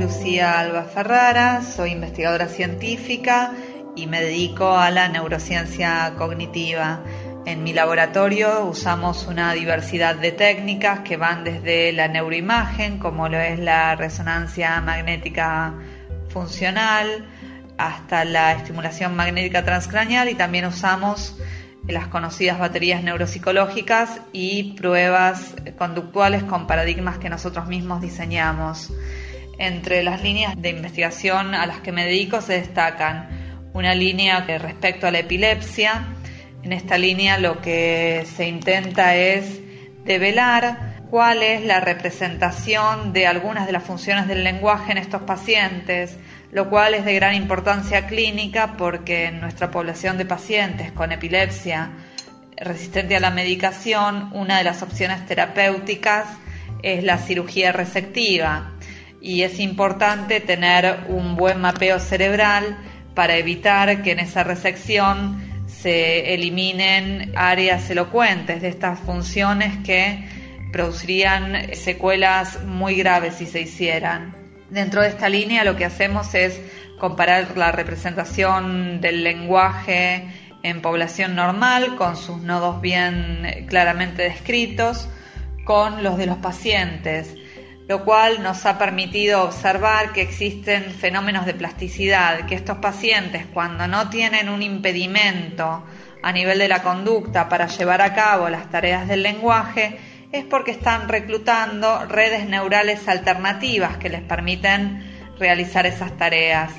Lucía Alba Ferrara, soy investigadora científica y me dedico a la neurociencia cognitiva. En mi laboratorio usamos una diversidad de técnicas que van desde la neuroimagen, como lo es la resonancia magnética funcional, hasta la estimulación magnética transcraneal y también usamos las conocidas baterías neuropsicológicas y pruebas conductuales con paradigmas que nosotros mismos diseñamos. Entre las líneas de investigación a las que me dedico se destacan una línea respecto a la epilepsia. En esta línea lo que se intenta es develar cuál es la representación de algunas de las funciones del lenguaje en estos pacientes, lo cual es de gran importancia clínica porque en nuestra población de pacientes con epilepsia resistente a la medicación, una de las opciones terapéuticas es la cirugía resectiva y es importante tener un buen mapeo cerebral para evitar que en esa resección se eliminen áreas elocuentes de estas funciones que producirían secuelas muy graves si se hicieran. Dentro de esta línea lo que hacemos es comparar la representación del lenguaje en población normal con sus nodos bien claramente descritos con los de los pacientes lo cual nos ha permitido observar que existen fenómenos de plasticidad, que estos pacientes cuando no tienen un impedimento a nivel de la conducta para llevar a cabo las tareas del lenguaje, es porque están reclutando redes neurales alternativas que les permiten realizar esas tareas.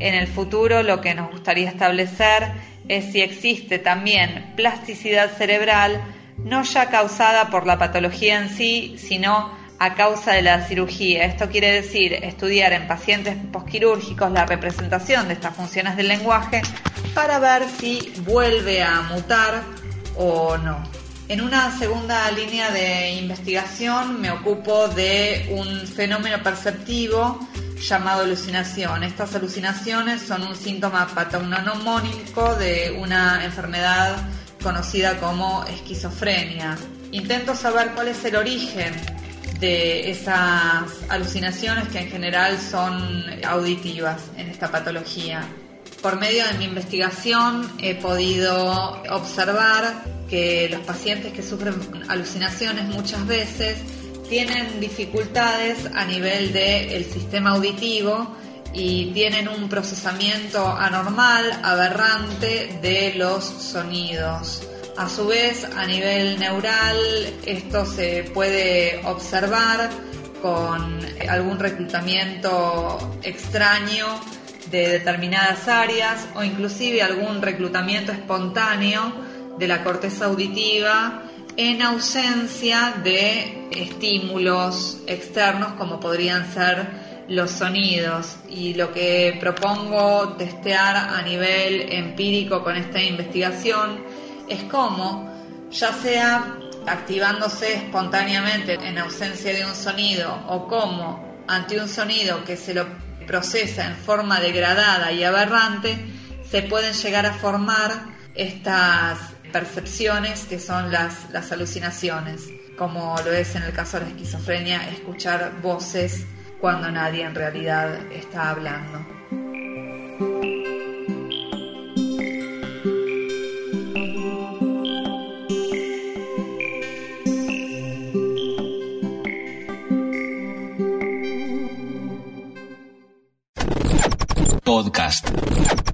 En el futuro lo que nos gustaría establecer es si existe también plasticidad cerebral, no ya causada por la patología en sí, sino a causa de la cirugía. Esto quiere decir estudiar en pacientes posquirúrgicos la representación de estas funciones del lenguaje para ver si vuelve a mutar o no. En una segunda línea de investigación me ocupo de un fenómeno perceptivo llamado alucinación. Estas alucinaciones son un síntoma patognomónico de una enfermedad conocida como esquizofrenia. Intento saber cuál es el origen de esas alucinaciones que en general son auditivas en esta patología. Por medio de mi investigación he podido observar que los pacientes que sufren alucinaciones muchas veces tienen dificultades a nivel del sistema auditivo y tienen un procesamiento anormal, aberrante de los sonidos. A su vez, a nivel neural, esto se puede observar con algún reclutamiento extraño de determinadas áreas o inclusive algún reclutamiento espontáneo de la corteza auditiva en ausencia de estímulos externos como podrían ser los sonidos. Y lo que propongo testear a nivel empírico con esta investigación es como, ya sea activándose espontáneamente en ausencia de un sonido o como ante un sonido que se lo procesa en forma degradada y aberrante, se pueden llegar a formar estas percepciones que son las, las alucinaciones, como lo es en el caso de la esquizofrenia, escuchar voces cuando nadie en realidad está hablando. Podcast.